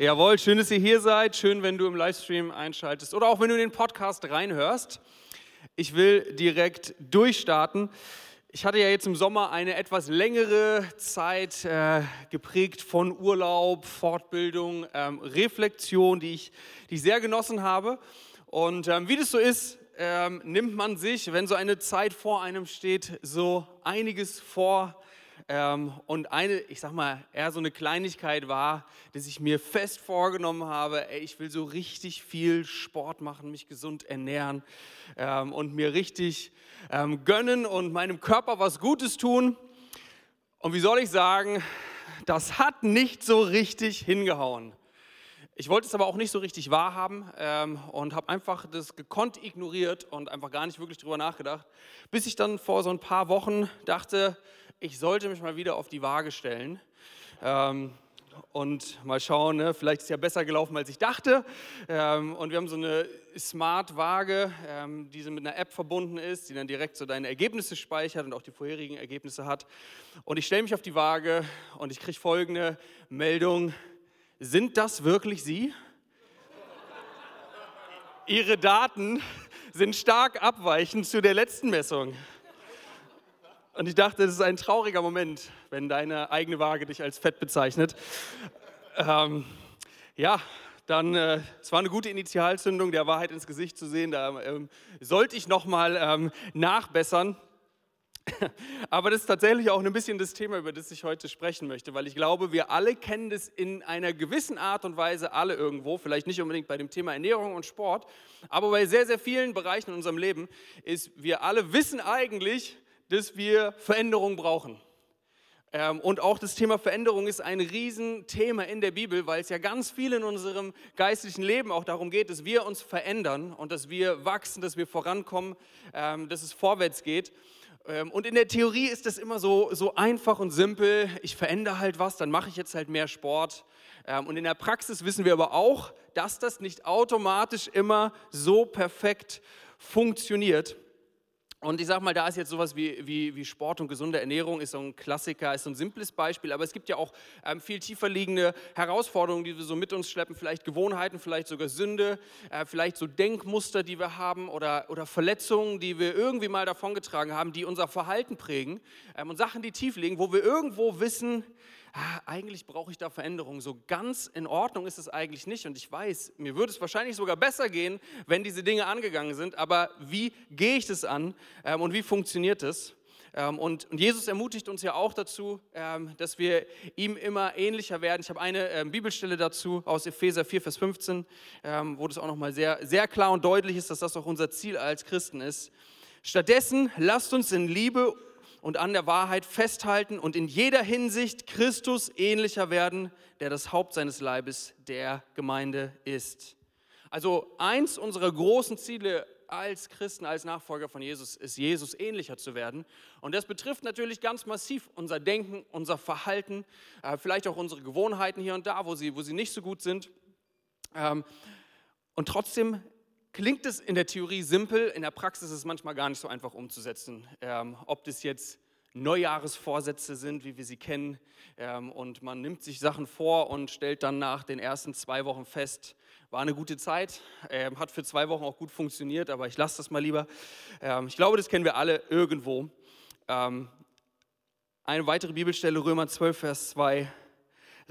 Jawohl, schön, dass ihr hier seid. Schön, wenn du im Livestream einschaltest oder auch wenn du in den Podcast reinhörst. Ich will direkt durchstarten. Ich hatte ja jetzt im Sommer eine etwas längere Zeit äh, geprägt von Urlaub, Fortbildung, ähm, Reflexion, die ich, die ich sehr genossen habe. Und ähm, wie das so ist, ähm, nimmt man sich, wenn so eine Zeit vor einem steht, so einiges vor und eine, ich sag mal, eher so eine Kleinigkeit war, dass ich mir fest vorgenommen habe, ey, ich will so richtig viel Sport machen, mich gesund ernähren ähm, und mir richtig ähm, gönnen und meinem Körper was Gutes tun. Und wie soll ich sagen, das hat nicht so richtig hingehauen. Ich wollte es aber auch nicht so richtig wahrhaben ähm, und habe einfach das gekonnt ignoriert und einfach gar nicht wirklich drüber nachgedacht, bis ich dann vor so ein paar Wochen dachte, ich sollte mich mal wieder auf die Waage stellen. Ähm, und mal schauen, ne? vielleicht ist es ja besser gelaufen, als ich dachte. Ähm, und wir haben so eine Smart-Waage, ähm, die mit einer App verbunden ist, die dann direkt so deine Ergebnisse speichert und auch die vorherigen Ergebnisse hat. Und ich stelle mich auf die Waage und ich kriege folgende Meldung. Sind das wirklich Sie? Ihre Daten sind stark abweichend zu der letzten Messung. Und ich dachte, das ist ein trauriger Moment, wenn deine eigene Waage dich als fett bezeichnet. Ähm, ja, dann, äh, es war eine gute Initialzündung, der Wahrheit ins Gesicht zu sehen. Da ähm, sollte ich nochmal ähm, nachbessern. Aber das ist tatsächlich auch ein bisschen das Thema, über das ich heute sprechen möchte, weil ich glaube, wir alle kennen das in einer gewissen Art und Weise alle irgendwo, vielleicht nicht unbedingt bei dem Thema Ernährung und Sport, aber bei sehr, sehr vielen Bereichen in unserem Leben ist, wir alle wissen eigentlich, dass wir Veränderung brauchen. Ähm, und auch das Thema Veränderung ist ein Riesenthema in der Bibel, weil es ja ganz viel in unserem geistlichen Leben auch darum geht, dass wir uns verändern und dass wir wachsen, dass wir vorankommen, ähm, dass es vorwärts geht. Ähm, und in der Theorie ist das immer so, so einfach und simpel. Ich verändere halt was, dann mache ich jetzt halt mehr Sport. Und in der Praxis wissen wir aber auch, dass das nicht automatisch immer so perfekt funktioniert. Und ich sage mal, da ist jetzt sowas wie, wie, wie Sport und gesunde Ernährung, ist so ein Klassiker, ist so ein simples Beispiel, aber es gibt ja auch ähm, viel tiefer liegende Herausforderungen, die wir so mit uns schleppen, vielleicht Gewohnheiten, vielleicht sogar Sünde, äh, vielleicht so Denkmuster, die wir haben oder, oder Verletzungen, die wir irgendwie mal davongetragen haben, die unser Verhalten prägen ähm, und Sachen, die tief liegen, wo wir irgendwo wissen, ah, eigentlich brauche ich da Veränderung. So ganz in Ordnung ist es eigentlich nicht. Und ich weiß, mir würde es wahrscheinlich sogar besser gehen, wenn diese Dinge angegangen sind. Aber wie gehe ich das an ähm, und wie funktioniert das? Ähm, und, Jesus ermutigt uns ja auch dazu, ähm, dass wir ihm immer ähnlicher werden. Ich habe eine Bibelstelle dazu aus Epheser 4, Vers 15, ähm, wo das auch nochmal sehr, sehr klar und deutlich ist, dass das auch unser Ziel als Christen ist. Stattdessen lasst uns in Liebe und an der Wahrheit festhalten und in jeder Hinsicht Christus ähnlicher werden, der das Haupt seines Leibes der Gemeinde ist. Also eins unserer großen Ziele als Christen, als Nachfolger von Jesus, ist Jesus ähnlicher zu werden. Und das betrifft natürlich ganz massiv unser Denken, unser Verhalten, äh, vielleicht auch unsere Gewohnheiten hier und da, wo sie, wo sie nicht so gut sind. Ähm, und trotzdem klingt es in der Theorie simpel, in der Praxis ist es manchmal gar nicht so einfach umzusetzen. Ähm, ob das jetzt Neujahresvorsätze sind, wie wir sie kennen, ähm, und man nimmt sich Sachen vor und stellt dann nach den ersten zwei Wochen fest, war eine gute Zeit, ähm, hat für zwei Wochen auch gut funktioniert, aber ich lasse das mal lieber. Ähm, ich glaube, das kennen wir alle irgendwo. Ähm, eine weitere Bibelstelle, Römer 12, Vers 2.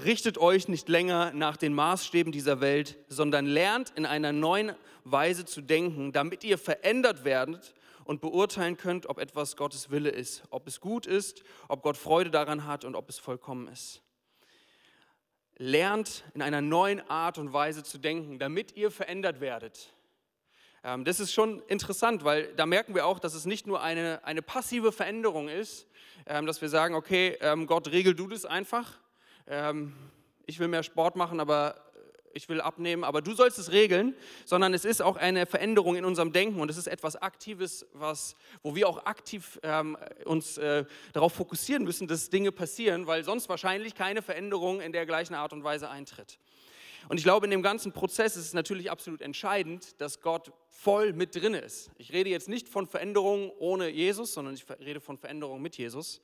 Richtet euch nicht länger nach den Maßstäben dieser Welt, sondern lernt in einer neuen Weise zu denken, damit ihr verändert werdet und beurteilen könnt, ob etwas Gottes Wille ist, ob es gut ist, ob Gott Freude daran hat und ob es vollkommen ist. Lernt in einer neuen Art und Weise zu denken, damit ihr verändert werdet. Ähm, das ist schon interessant, weil da merken wir auch, dass es nicht nur eine, eine passive Veränderung ist, ähm, dass wir sagen, okay, ähm, Gott, regel du das einfach, ich will mehr Sport machen, aber ich will abnehmen, aber du sollst es regeln, sondern es ist auch eine Veränderung in unserem Denken und es ist etwas Aktives, was, wo wir auch aktiv ähm, uns äh, darauf fokussieren müssen, dass Dinge passieren, weil sonst wahrscheinlich keine Veränderung in der gleichen Art und Weise eintritt. Und ich glaube, in dem ganzen Prozess ist es natürlich absolut entscheidend, dass Gott voll mit drin ist. Ich rede jetzt nicht von Veränderungen ohne Jesus, sondern ich rede von Veränderungen mit Jesus.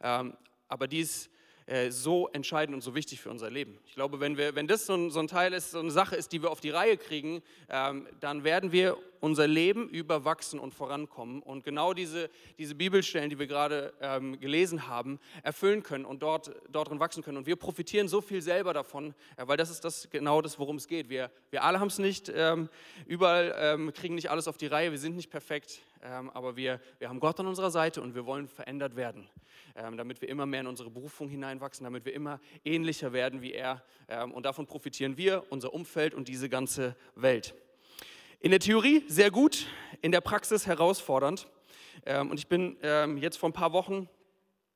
Ähm, aber dies äh, so entscheidend und so wichtig für unser Leben. Ich glaube, wenn, wir, wenn das so ein, so ein Teil ist, so eine Sache ist, die wir auf die Reihe kriegen, ähm, dann werden wir unser Leben überwachsen und vorankommen und genau diese, diese Bibelstellen, die wir gerade ähm, gelesen haben, erfüllen können und dort, dort drin wachsen können. Und wir profitieren so viel selber davon, äh, weil das ist das genau das, worum es geht. Wir, wir alle haben es nicht, ähm, überall ähm, kriegen nicht alles auf die Reihe, wir sind nicht perfekt, ähm, aber wir, wir haben Gott an unserer Seite und wir wollen verändert werden, ähm, damit wir immer mehr in unsere Berufung hineinwachsen, damit wir immer ähnlicher werden wie er. Ähm, und davon profitieren wir, unser Umfeld und diese ganze Welt. In der Theorie sehr gut, in der Praxis herausfordernd. Und ich bin jetzt vor ein paar Wochen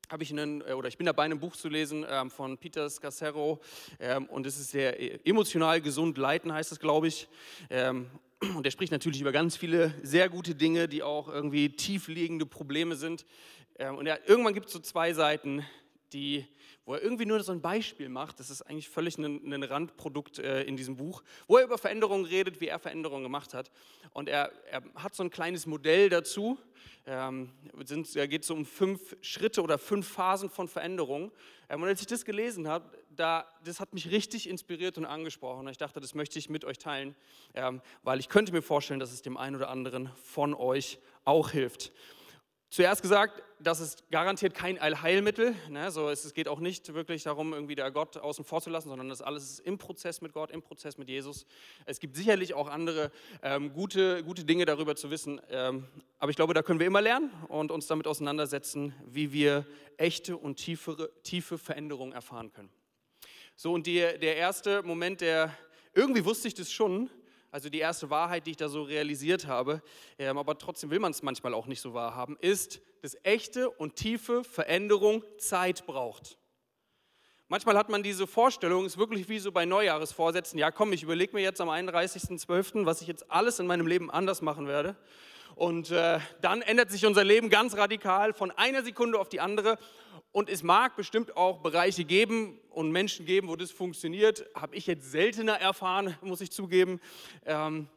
habe ich einen, äh, oder ich bin dabei, ein Buch zu lesen ähm, von Peter Scassero ähm, und es ist sehr äh, emotional gesund leiten, heißt es, glaube ich. Ähm, und er spricht natürlich über ganz viele sehr gute Dinge, die auch irgendwie tiefliegende Probleme sind. Ähm, und er, irgendwann gibt es so zwei Seiten, die, wo er irgendwie nur so ein Beispiel macht. Das ist eigentlich völlig ein, ein Randprodukt äh, in diesem Buch, wo er über Veränderungen redet, wie er Veränderungen gemacht hat. Und er, er hat so ein kleines Modell dazu. Ähm, sind, er geht so um fünf Schritte oder fünf Phasen von Veränderungen. Ähm, und als ich das gelesen habe, da, das hat mich richtig inspiriert und angesprochen. Und ich dachte, das möchte ich mit euch teilen, ähm, weil ich könnte mir vorstellen, dass es dem einen oder anderen von euch auch hilft. Zuerst gesagt, das ist garantiert kein Allheilmittel. Ne? So, es geht auch nicht wirklich darum, irgendwie der Gott außen vor zu lassen, sondern das alles ist im Prozess mit Gott, im Prozess mit Jesus. Es gibt sicherlich auch andere ähm, gute, gute Dinge darüber zu wissen. Ähm, aber ich glaube, da können wir immer lernen und uns damit auseinandersetzen, wie wir echte und tiefere, tiefe Veränderungen erfahren können. So, und die, der erste Moment, der irgendwie wusste ich das schon, also die erste Wahrheit, die ich da so realisiert habe, ähm, aber trotzdem will man es manchmal auch nicht so wahrhaben, ist, dass echte und tiefe Veränderung Zeit braucht. Manchmal hat man diese Vorstellung, ist wirklich wie so bei Neujahresvorsätzen, ja komm, ich überlege mir jetzt am 31.12., was ich jetzt alles in meinem Leben anders machen werde. Und äh, dann ändert sich unser Leben ganz radikal von einer Sekunde auf die andere und es mag bestimmt auch Bereiche geben und Menschen geben, wo das funktioniert. Habe ich jetzt seltener erfahren, muss ich zugeben. Ähm,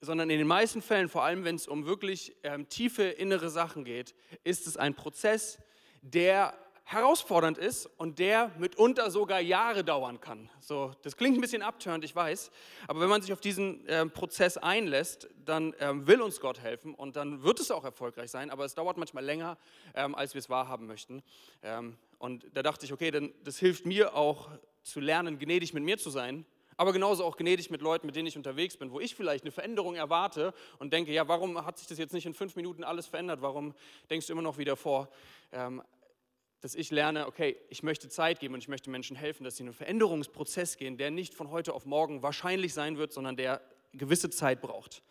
sondern in den meisten Fällen, vor allem wenn es um wirklich ähm, tiefe innere Sachen geht, ist es ein Prozess, der herausfordernd ist und der mitunter sogar Jahre dauern kann. So, das klingt ein bisschen abtörend, ich weiß, aber wenn man sich auf diesen äh, Prozess einlässt, dann ähm, will uns Gott helfen und dann wird es auch erfolgreich sein, aber es dauert manchmal länger, ähm, als wir es wahrhaben möchten. Ähm, und da dachte ich, okay, dann, das hilft mir auch zu lernen, gnädig mit mir zu sein, aber genauso auch gnädig mit Leuten, mit denen ich unterwegs bin, wo ich vielleicht eine Veränderung erwarte und denke, ja, warum hat sich das jetzt nicht in fünf Minuten alles verändert? Warum denkst du immer noch wieder vor? Ähm, dass ich lerne, okay, ich möchte Zeit geben und ich möchte Menschen helfen, dass sie in einen Veränderungsprozess gehen, der nicht von heute auf morgen wahrscheinlich sein wird, sondern der gewisse Zeit braucht.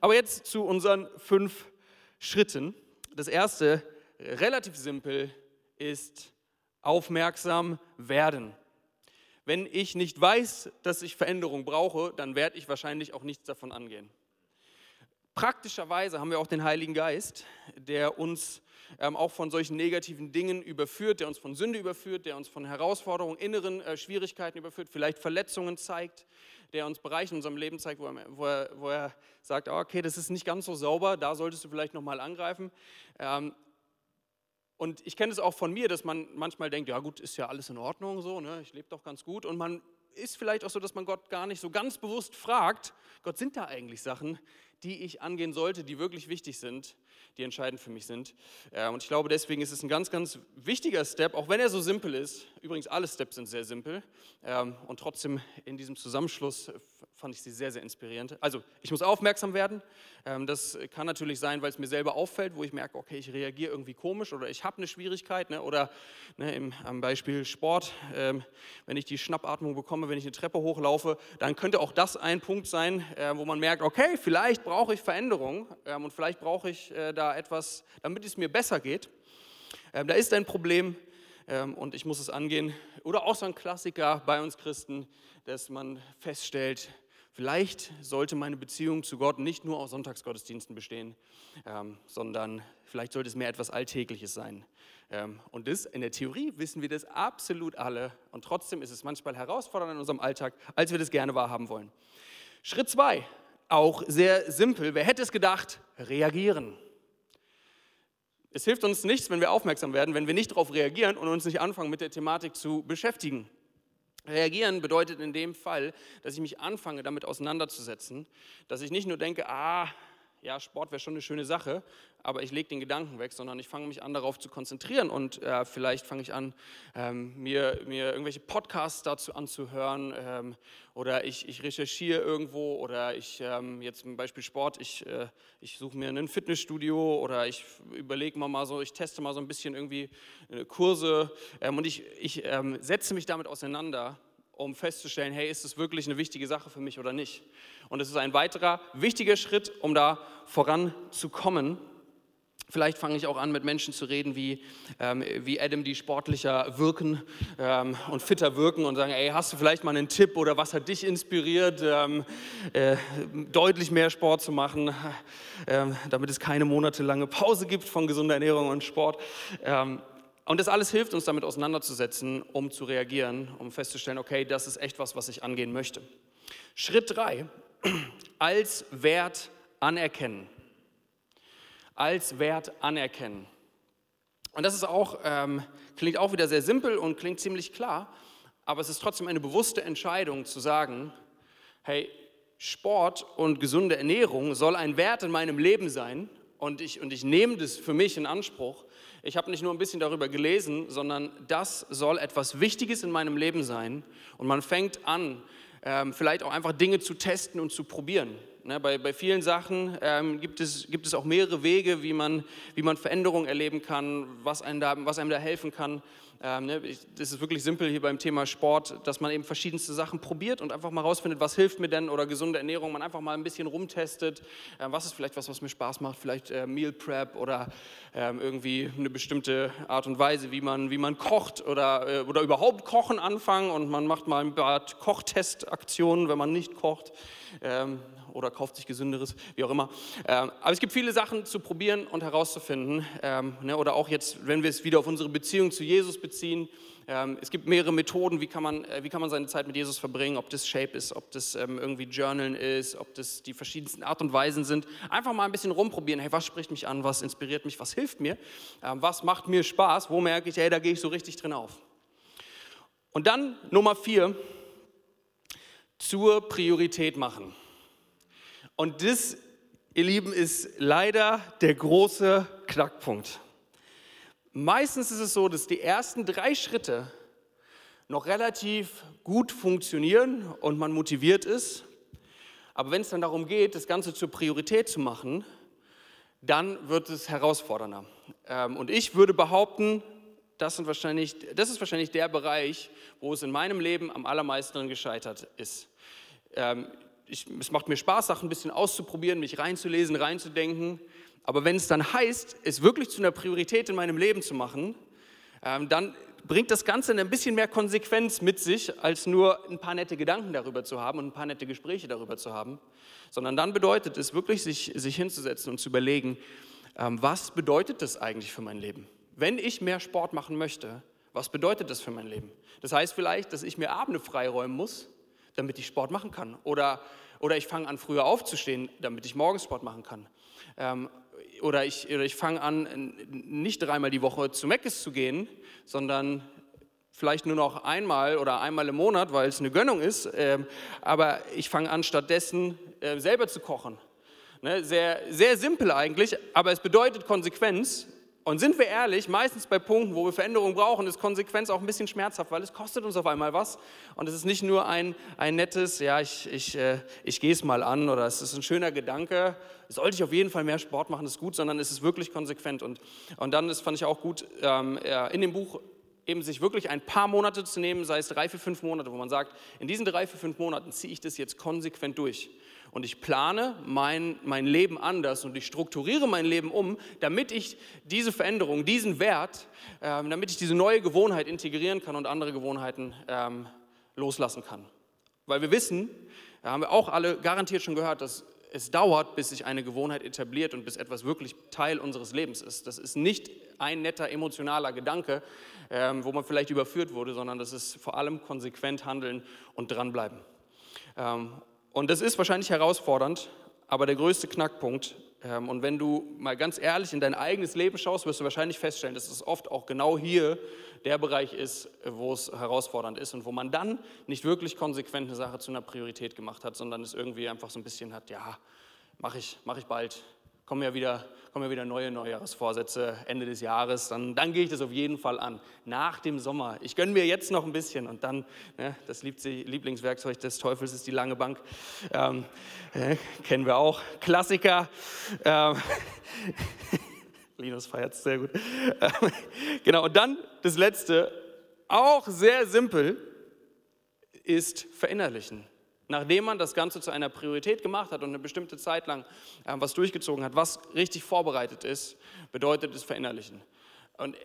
Aber jetzt zu unseren fünf Schritten. Das erste, relativ simpel, ist aufmerksam werden. Wenn ich nicht weiß, dass ich Veränderung brauche, dann werde ich wahrscheinlich auch nichts davon angehen. Praktischerweise haben wir auch den Heiligen Geist, der uns ähm, auch von solchen negativen Dingen überführt, der uns von Sünde überführt, der uns von Herausforderungen, inneren äh, Schwierigkeiten überführt, vielleicht Verletzungen zeigt, der uns Bereiche in unserem Leben zeigt, wo er, wo er, wo er sagt, oh, okay, das ist nicht ganz so sauber, da solltest du vielleicht nochmal angreifen. Ähm, und ich kenne es auch von mir, dass man manchmal denkt, ja gut, ist ja alles in Ordnung so, ne? ich lebe doch ganz gut. Und man ist vielleicht auch so, dass man Gott gar nicht so ganz bewusst fragt, Gott, sind da eigentlich Sachen, die ich angehen sollte, die wirklich wichtig sind, die entscheidend für mich sind. Äh, und ich glaube, deswegen ist es ein ganz, ganz wichtiger Step, auch wenn er so simpel ist. Übrigens, alle Steps sind sehr simpel. Ähm, und trotzdem in diesem Zusammenschluss fand ich sie sehr, sehr inspirierend. Also, ich muss aufmerksam werden. Ähm, das kann natürlich sein, weil es mir selber auffällt, wo ich merke, okay, ich reagiere irgendwie komisch oder ich habe eine Schwierigkeit. Ne, oder ne, im, am Beispiel Sport, ähm, wenn ich die Schnappatmung bekomme, wenn ich eine Treppe hochlaufe, dann könnte auch das ein Punkt sein, äh, wo man merkt, okay, vielleicht brauche ich Veränderung ähm, und vielleicht brauche ich äh, da etwas, damit es mir besser geht. Ähm, da ist ein Problem ähm, und ich muss es angehen. Oder auch so ein Klassiker bei uns Christen, dass man feststellt, vielleicht sollte meine Beziehung zu Gott nicht nur aus Sonntagsgottesdiensten bestehen, ähm, sondern vielleicht sollte es mehr etwas Alltägliches sein. Ähm, und das, in der Theorie wissen wir das absolut alle und trotzdem ist es manchmal herausfordernd in unserem Alltag, als wir das gerne wahrhaben wollen. Schritt zwei, auch sehr simpel. Wer hätte es gedacht? Reagieren. Es hilft uns nichts, wenn wir aufmerksam werden, wenn wir nicht darauf reagieren und uns nicht anfangen, mit der Thematik zu beschäftigen. Reagieren bedeutet in dem Fall, dass ich mich anfange, damit auseinanderzusetzen, dass ich nicht nur denke, ah, ja, Sport wäre schon eine schöne Sache, aber ich lege den Gedanken weg, sondern ich fange mich an, darauf zu konzentrieren und äh, vielleicht fange ich an, ähm, mir, mir irgendwelche Podcasts dazu anzuhören ähm, oder ich, ich recherchiere irgendwo oder ich, ähm, jetzt zum Beispiel Sport, ich, äh, ich suche mir ein Fitnessstudio oder ich überlege mal, so, ich teste mal so ein bisschen irgendwie äh, Kurse ähm, und ich, ich ähm, setze mich damit auseinander um festzustellen, hey, ist es wirklich eine wichtige Sache für mich oder nicht? Und es ist ein weiterer wichtiger Schritt, um da voranzukommen. Vielleicht fange ich auch an, mit Menschen zu reden, wie, ähm, wie Adam, die sportlicher wirken ähm, und fitter wirken und sagen, ey, hast du vielleicht mal einen Tipp oder was hat dich inspiriert, ähm, äh, deutlich mehr Sport zu machen, äh, damit es keine monatelange Pause gibt von gesunder Ernährung und Sport. Ähm, und das alles hilft uns damit auseinanderzusetzen, um zu reagieren, um festzustellen, okay, das ist echt was, was ich angehen möchte. Schritt drei, als Wert anerkennen. Als Wert anerkennen. Und das ist auch, ähm, klingt auch wieder sehr simpel und klingt ziemlich klar, aber es ist trotzdem eine bewusste Entscheidung zu sagen, hey, Sport und gesunde Ernährung soll ein Wert in meinem Leben sein und ich, und ich nehme das für mich in Anspruch ich habe nicht nur ein bisschen darüber gelesen, sondern das soll etwas Wichtiges in meinem Leben sein. Und man fängt an, ähm, vielleicht auch einfach Dinge zu testen und zu probieren. Ne, bei, bei vielen Sachen ähm, gibt, es, gibt es auch mehrere Wege, wie man, wie man Veränderungen erleben kann, was einem da, was einem da helfen kann. Ähm, ne, ich, das ist wirklich simpel hier beim Thema Sport, dass man eben verschiedenste Sachen probiert und einfach mal rausfindet, was hilft mir denn oder gesunde Ernährung, man einfach mal ein bisschen rumtestet, äh, was ist vielleicht was, was mir Spaß macht, vielleicht äh, Meal Prep oder äh, irgendwie eine bestimmte Art und Weise, wie man, wie man kocht oder, äh, oder überhaupt kochen anfangen und man macht mal ein paar Kochtestaktionen, wenn man nicht kocht. Ähm, oder kauft sich gesünderes, wie auch immer. Ähm, aber es gibt viele Sachen zu probieren und herauszufinden. Ähm, ne, oder auch jetzt, wenn wir es wieder auf unsere Beziehung zu Jesus beziehen. Ähm, es gibt mehrere Methoden, wie kann, man, äh, wie kann man seine Zeit mit Jesus verbringen, ob das Shape ist, ob das irgendwie Journalen ist, ob das die verschiedensten Art und Weisen sind. Einfach mal ein bisschen rumprobieren. Hey, was spricht mich an, was inspiriert mich, was hilft mir, was macht mir Spaß, wo merke ich, hey, da gehe ich so richtig drin auf. Und dann Nummer vier, zur Priorität machen. Und das, ihr Lieben, ist leider der große Knackpunkt. Meistens ist es so, dass die ersten drei Schritte noch relativ gut funktionieren und man motiviert ist. Aber wenn es dann darum geht, das Ganze zur Priorität zu machen, dann wird es herausfordernder. Ähm, und ich würde behaupten, das, sind wahrscheinlich, das ist wahrscheinlich der Bereich, wo es in meinem Leben am allermeisten gescheitert ist. Ähm, ich, es macht mir Spaß, Sachen ein bisschen auszuprobieren, mich reinzulesen, reinzudenken. Aber wenn es dann heißt, es wirklich zu einer Priorität in meinem Leben zu machen, ähm, dann bringt das Ganze ein bisschen mehr Konsequenz mit sich, als nur ein paar nette Gedanken darüber zu haben und ein paar nette Gespräche darüber zu haben, sondern dann bedeutet es wirklich, sich, sich hinzusetzen und zu überlegen, ähm, was bedeutet das eigentlich für mein Leben? Wenn ich mehr Sport machen möchte, was bedeutet das für mein Leben? Das heißt vielleicht, dass ich mir Abende freiräumen muss, damit ich Sport machen kann. Oder, oder ich fange an, früher aufzustehen, damit ich morgens Sport machen kann. Ähm, oder ich, oder ich fange an, nicht dreimal die Woche zu Meckes zu gehen, sondern vielleicht nur noch einmal oder einmal im Monat, weil es eine Gönnung ist. Ähm, aber ich fange an, stattdessen äh, selber zu kochen. Ne? Sehr, sehr simpel eigentlich, aber es bedeutet Konsequenz. Und sind wir ehrlich, meistens bei Punkten, wo wir Veränderungen brauchen, ist Konsequenz auch ein bisschen schmerzhaft, weil es kostet uns auf einmal was. Und es ist nicht nur ein, ein nettes, ja, ich, ich, äh, ich gehe es mal an oder es ist ein schöner Gedanke, sollte ich auf jeden Fall mehr Sport machen, ist gut, sondern es ist wirklich konsequent. Und, und dann, das fand ich auch gut, ähm, in dem Buch eben sich wirklich ein paar Monate zu nehmen, sei es drei, vier, fünf Monate, wo man sagt, in diesen drei, vier, fünf Monaten ziehe ich das jetzt konsequent durch und ich plane mein, mein Leben anders und ich strukturiere mein Leben um, damit ich diese Veränderung, diesen Wert, ähm, damit ich diese neue Gewohnheit integrieren kann und andere Gewohnheiten ähm, loslassen kann. Weil wir wissen, da haben wir auch alle garantiert schon gehört, dass es dauert, bis sich eine Gewohnheit etabliert und bis etwas wirklich Teil unseres Lebens ist. Das ist nicht ein netter emotionaler Gedanke, ähm, wo man vielleicht überführt wurde, sondern das ist vor allem konsequent handeln und dranbleiben. Ähm, und das ist wahrscheinlich herausfordernd, aber der größte Knackpunkt Ähm, und wenn du mal ganz ehrlich in dein eigenes Leben schaust, wirst du wahrscheinlich feststellen, dass es oft auch genau hier der Bereich ist, wo es herausfordernd ist und wo man dann nicht wirklich konsequent eine Sache zu einer Priorität gemacht hat, sondern es irgendwie einfach so ein bisschen hat, ja, mache ich, mach ich bald, kommen ja wieder, kommen ja wieder neue Neujahrsvorsätze Ende des Jahres, dann, dann gehe ich das auf jeden Fall an. Nach dem Sommer. Ich gönne mir jetzt noch ein bisschen und dann, ne, das Lieblingswerkzeug des Teufels ist die lange Bank. Ähm, äh, kennen wir auch. Klassiker. Ähm, Linus feiert es sehr gut. Ähm, genau, und dann das letzte, auch sehr simpel, ist verinnerlichen. Nachdem man das Ganze zu einer Priorität gemacht hat und eine bestimmte Zeit lang äh, was durchgezogen hat, was richtig vorbereitet ist, bedeutet es verinnerlichen. Und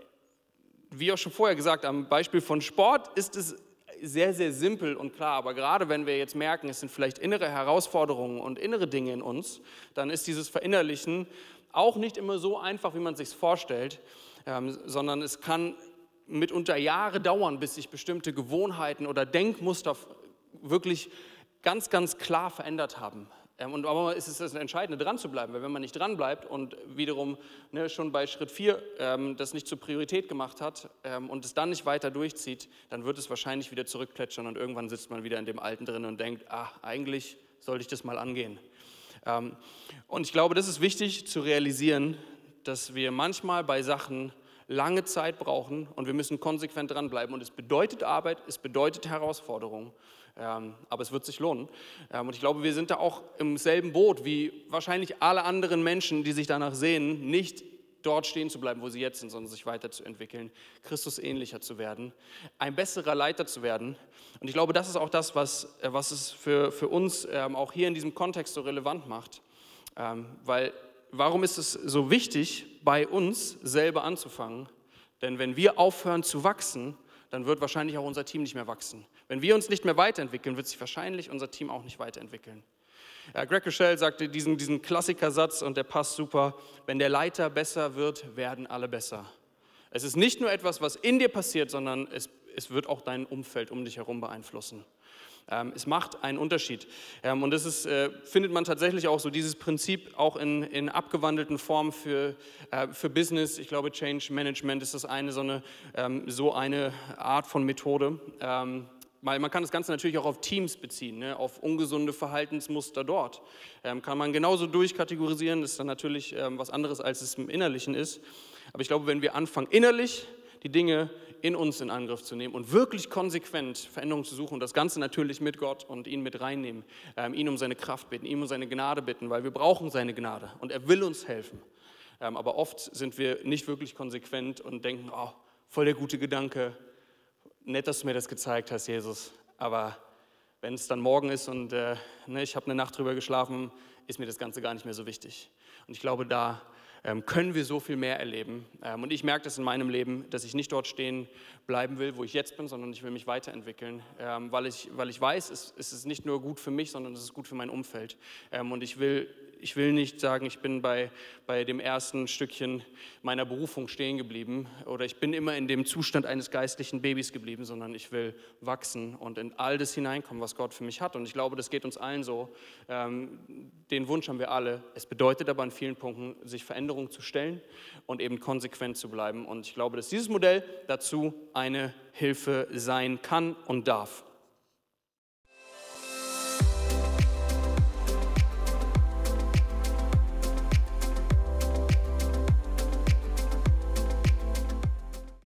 wie auch schon vorher gesagt, am Beispiel von Sport ist es sehr, sehr simpel und klar, aber gerade wenn wir jetzt merken, es sind vielleicht innere Herausforderungen und innere Dinge in uns, dann ist dieses Verinnerlichen auch nicht immer so einfach, wie man sich vorstellt, ähm, sondern es kann mitunter Jahre dauern, bis sich bestimmte Gewohnheiten oder Denkmuster wirklich ganz, ganz klar verändert haben. Ähm, und aber ist es das Entscheidende, dran zu bleiben, weil wenn man nicht dran bleibt und wiederum ne, schon bei Schritt 4 ähm, das nicht zur Priorität gemacht hat ähm, und es dann nicht weiter durchzieht, dann wird es wahrscheinlich wieder zurückplätschern und irgendwann sitzt man wieder in dem Alten drin und denkt, ah, eigentlich sollte ich das mal angehen. Ähm, und ich glaube, das ist wichtig zu realisieren, dass wir manchmal bei Sachen lange Zeit brauchen und wir müssen konsequent dranbleiben. Und es bedeutet Arbeit, es bedeutet Herausforderungen. Ähm, aber es wird sich lohnen. Ähm, und ich glaube, wir sind da auch im selben Boot wie wahrscheinlich alle anderen Menschen, die sich danach sehen, nicht dort stehen zu bleiben, wo sie jetzt sind, sondern sich weiterzuentwickeln, Christus ähnlicher zu werden, ein besserer Leiter zu werden. Und ich glaube, das ist auch das, was, äh, was es für, für uns ähm, auch hier in diesem Kontext so relevant macht. weil warum ist es so wichtig, bei uns selber anzufangen? Denn wenn wir aufhören zu wachsen, dann wird wahrscheinlich auch unser Team nicht mehr wachsen. Wenn wir uns nicht mehr weiterentwickeln, wird sich wahrscheinlich unser Team auch nicht weiterentwickeln. Äh, Greg Rochelle sagte diesen, diesen Klassikersatz und der passt super, wenn der Leiter besser wird, werden alle besser. Es ist nicht nur etwas, was in dir passiert, sondern es, es wird auch dein Umfeld um dich herum beeinflussen. Ähm, es macht einen Unterschied. Ähm, und das ist, äh, findet man tatsächlich auch so, dieses Prinzip auch in, in abgewandelten Formen für, äh, für Business. Ich glaube, Change Management ist das eine, so eine, ähm, so eine Art von Methode. Weil man kann das Ganze natürlich auch auf Teams beziehen, ne? auf ungesunde Verhaltensmuster dort. Ähm, kann man genauso durchkategorisieren, das ist dann natürlich ähm, was anderes, als es im Innerlichen ist. Aber ich glaube, wenn wir anfangen, innerlich die Dinge in uns in Angriff zu nehmen und wirklich konsequent Veränderungen zu suchen und das Ganze natürlich mit Gott und ihn mit reinnehmen, ähm, ihn um seine Kraft bitten, ihm um seine Gnade bitten, weil wir brauchen seine Gnade und er will uns helfen. Ähm, aber oft sind wir nicht wirklich konsequent und denken, oh, voll der gute Gedanke, nett, dass du mir das gezeigt hast, Jesus, aber wenn es dann morgen ist und äh, ne, ich habe eine Nacht drüber geschlafen, ist mir das Ganze gar nicht mehr so wichtig. Und ich glaube, da ähm, können wir so viel mehr erleben. Ähm, und ich merke das in meinem Leben, dass ich nicht dort stehen bleiben will, wo ich jetzt bin, sondern ich will mich weiterentwickeln, ähm, weil, ich, weil ich weiß, es, es ist nicht nur gut für mich, sondern es ist gut für mein Umfeld. Und ich will ich will nicht sagen, ich bin bei, bei dem ersten Stückchen meiner Berufung stehen geblieben oder ich bin immer in dem Zustand eines geistlichen Babys geblieben, sondern ich will wachsen und in all das hineinkommen, was Gott für mich hat. Und ich glaube, das geht uns allen so. Ähm, den Wunsch haben wir alle. Es bedeutet aber an vielen Punkten, sich Veränderungen zu stellen und eben konsequent zu bleiben. Und ich glaube, dass dieses Modell dazu eine Hilfe sein kann und darf.